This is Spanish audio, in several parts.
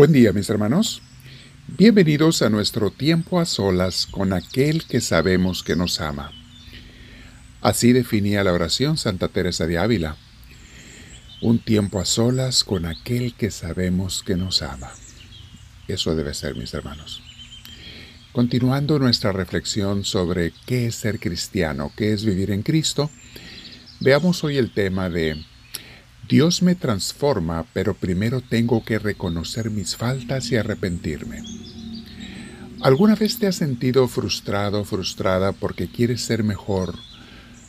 Buen día mis hermanos. Bienvenidos a nuestro tiempo a solas con aquel que sabemos que nos ama. Así definía la oración Santa Teresa de Ávila. Un tiempo a solas con aquel que sabemos que nos ama. Eso debe ser mis hermanos. Continuando nuestra reflexión sobre qué es ser cristiano, qué es vivir en Cristo, veamos hoy el tema de Dios me transforma, pero primero tengo que reconocer mis faltas y arrepentirme. ¿Alguna vez te has sentido frustrado, frustrada porque quieres ser mejor,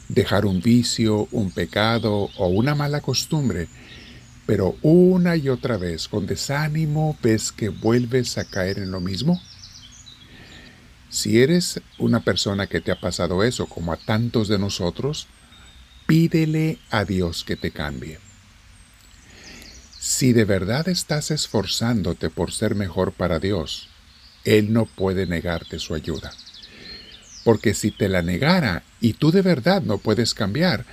dejar un vicio, un pecado o una mala costumbre, pero una y otra vez con desánimo ves que vuelves a caer en lo mismo? Si eres una persona que te ha pasado eso, como a tantos de nosotros, pídele a Dios que te cambie. Si de verdad estás esforzándote por ser mejor para Dios, Él no puede negarte su ayuda. Porque si te la negara y tú de verdad no puedes cambiar,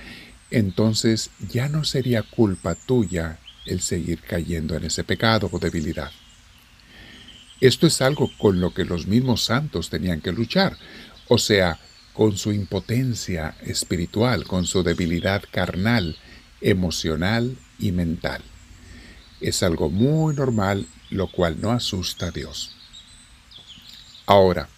entonces ya no sería culpa tuya el seguir cayendo en ese pecado o debilidad. Esto es algo con lo que los mismos santos tenían que luchar, o sea, con su impotencia espiritual, con su debilidad carnal, emocional y mental es algo muy normal, lo cual no asusta a Dios. Ahora,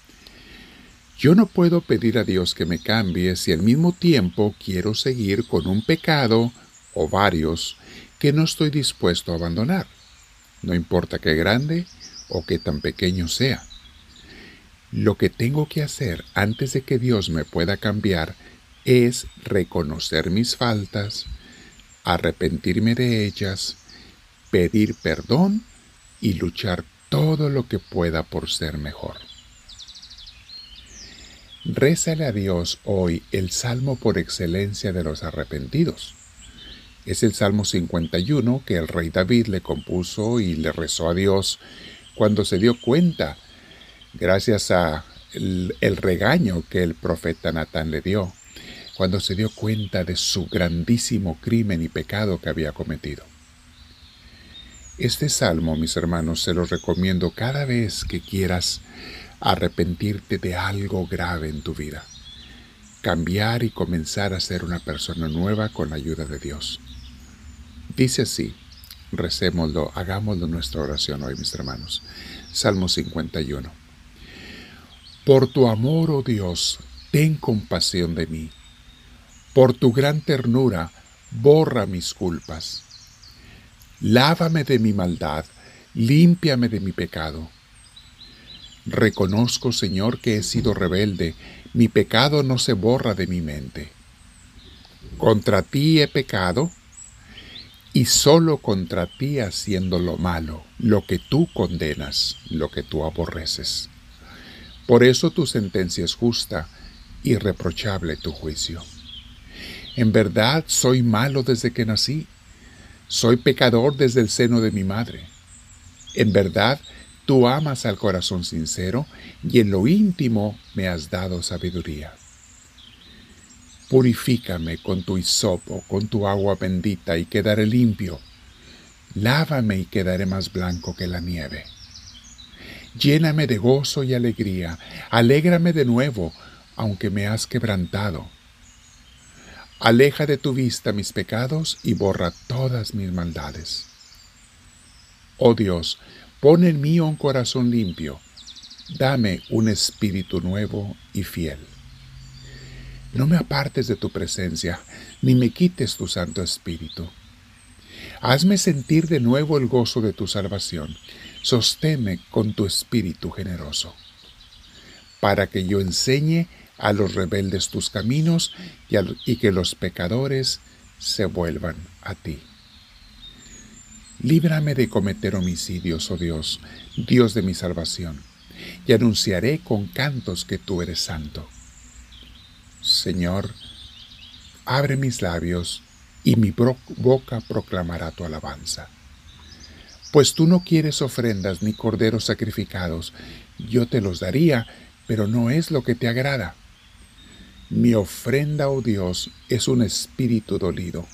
yo no puedo pedir a Dios que me cambie si al mismo tiempo quiero seguir con un pecado o varios que no estoy dispuesto a abandonar, no importa qué grande o qué tan pequeño sea. Lo que tengo que hacer antes de que Dios me pueda cambiar es reconocer mis faltas, arrepentirme de ellas, pedir perdón y luchar todo lo que pueda por ser mejor. Rézale a Dios hoy el salmo por excelencia de los arrepentidos. Es el Salmo 51 que el rey David le compuso y le rezó a Dios cuando se dio cuenta, gracias a el, el regaño que el profeta Natán le dio, cuando se dio cuenta de su grandísimo crimen y pecado que había cometido. Este salmo, mis hermanos, se los recomiendo cada vez que quieras arrepentirte de algo grave en tu vida. Cambiar y comenzar a ser una persona nueva con la ayuda de Dios. Dice así, recémoslo, hagámoslo nuestra oración hoy, mis hermanos. Salmo 51. Por tu amor, oh Dios, ten compasión de mí. Por tu gran ternura, borra mis culpas Lávame de mi maldad, límpiame de mi pecado. Reconozco, Señor, que he sido rebelde, mi pecado no se borra de mi mente. Contra ti he pecado, y solo contra ti haciendo lo malo, lo que tú condenas, lo que tú aborreces. Por eso tu sentencia es justa, irreprochable tu juicio. En verdad soy malo desde que nací soy pecador desde el seno de mi madre. En verdad, tú amas al corazón sincero y en lo íntimo me has dado sabiduría. Purifícame con tu hisopo, con tu agua bendita y quedaré limpio. Lávame y quedaré más blanco que la nieve. Lléname de gozo y alegría, alégrame de nuevo, aunque me has quebrantado Aleja de tu vista mis pecados y borra todas mis maldades. Oh Dios, pon en mí un corazón limpio, dame un espíritu nuevo y fiel. No me apartes de tu presencia, ni me quites tu Santo Espíritu. Hazme sentir de nuevo el gozo de tu salvación, sosténme con tu espíritu generoso, para que yo enseñe a los rebeldes tus caminos y, que los pecadores se vuelvan a ti. Líbrame de cometer homicidios, oh Dios, Dios de mi salvación, y anunciaré con cantos que tú eres santo. Señor, abre mis labios y mi boca proclamará tu alabanza. Pues tú no quieres ofrendas ni corderos sacrificados, yo te los daría, pero no es lo que te agrada. Mi ofrenda, oh Dios, es un espíritu dolido,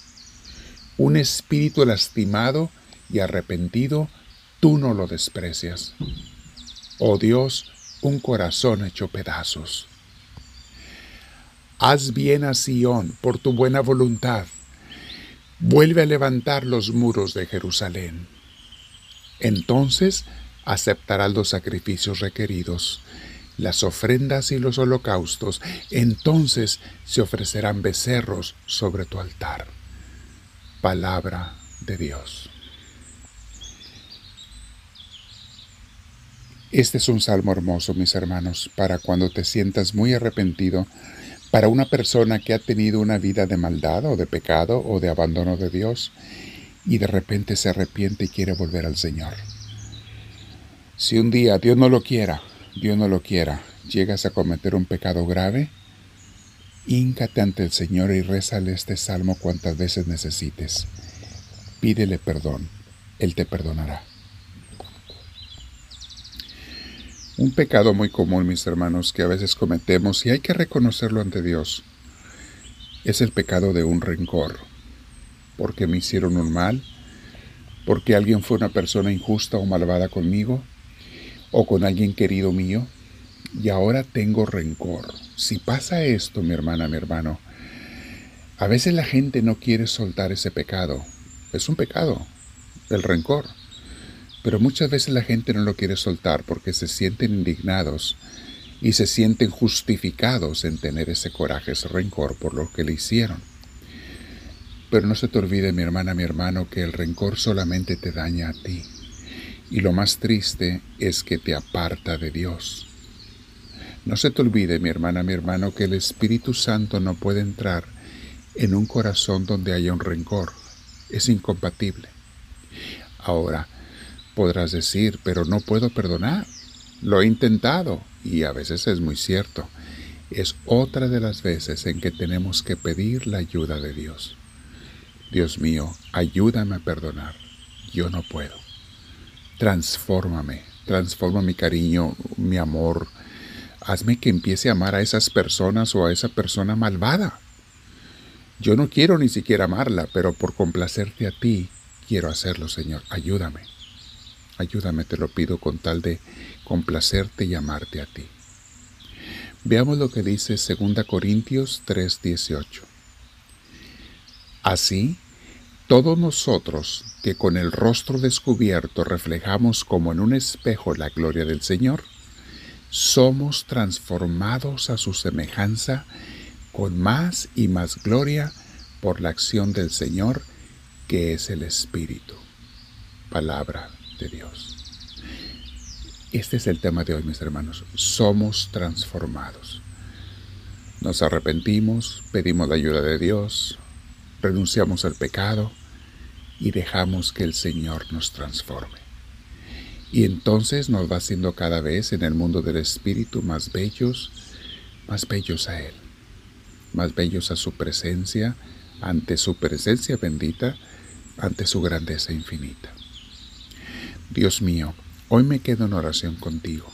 un espíritu lastimado y arrepentido, tú no lo desprecias. Oh Dios, un corazón hecho pedazos. Haz bien a Sión por tu buena voluntad. Vuelve a levantar los muros de Jerusalén. Entonces aceptarás los sacrificios requeridos, las ofrendas y los holocaustos. Entonces se ofrecerán becerros sobre tu altar. Palabra de Dios. Este es un salmo hermoso, mis hermanos, para cuando te sientas muy arrepentido, para una persona que ha tenido una vida de maldad o de pecado o de abandono de Dios y de repente se arrepiente y quiere volver al Señor. Si un día Dios no lo quiera, Dios no lo quiera, llegas a cometer un pecado grave, híncate ante el Señor y rézale este salmo cuantas veces necesites. Pídele perdón, Él te perdonará. Un pecado muy común, mis hermanos, que a veces cometemos y hay que reconocerlo ante Dios, es el pecado de un rencor, porque me hicieron un mal, porque alguien fue una persona injusta o malvada conmigo, o con alguien querido mío, y ahora tengo rencor. Si pasa esto, mi hermana, mi hermano, a veces la gente no quiere soltar ese pecado. Es un pecado, el rencor. Pero muchas veces la gente no lo quiere soltar porque se sienten indignados y se sienten justificados en tener ese coraje, ese rencor por lo que le hicieron. Pero no se te olvide, mi hermana, mi hermano, que el rencor solamente te daña a ti. Y lo más triste es que te aparta de Dios. No se te olvide, mi hermana, mi hermano, que el Espíritu Santo no puede entrar en un corazón donde haya un rencor. Es incompatible. Ahora, Podrás decir, pero no puedo perdonar. Lo he intentado y a veces es muy cierto. Es otra de las veces en que tenemos que pedir la ayuda de Dios. Dios mío, ayúdame a perdonar. Yo no puedo. Transfórmame, transforma mi cariño, mi amor. Hazme que empiece a amar a esas personas o a esa persona malvada. Yo no quiero ni siquiera amarla, pero por complacerte a ti, quiero hacerlo, Señor. Ayúdame. Ayúdame, te lo pido con tal de complacerte y amarte a ti. Veamos lo que dice 2 Corintios 3:18. Así, todos nosotros que con el rostro descubierto reflejamos como en un espejo la gloria del Señor, somos transformados a su semejanza con más y más gloria por la acción del Señor, que es el Espíritu. Palabra de Dios. Este es el tema de hoy, mis hermanos. Somos transformados. Nos arrepentimos, pedimos la ayuda de Dios, renunciamos al pecado y dejamos que el Señor nos transforme. Y entonces nos va haciendo cada vez en el mundo del Espíritu más bellos, más bellos a Él, más bellos a su presencia, ante su presencia bendita, ante su grandeza infinita. Dios mío, hoy me quedo en oración contigo.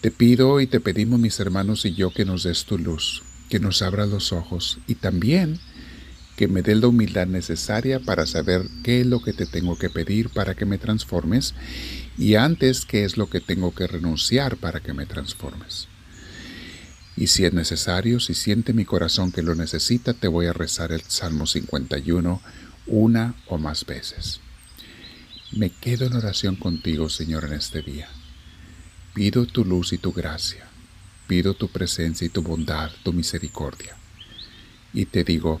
Te pido y te pedimos mis hermanos y yo que nos des tu luz, que nos abra los ojos y también que me dé la humildad necesaria para saber qué es lo que te tengo que pedir para que me transformes y antes qué es lo que tengo que renunciar para que me transformes. Y si es necesario, si siente mi corazón que lo necesita, te voy a rezar el Salmo 51 una o más veces. Me quedo en oración contigo, Señor, en este día. Pido tu luz y tu gracia. Pido tu presencia y tu bondad, tu misericordia. Y te digo,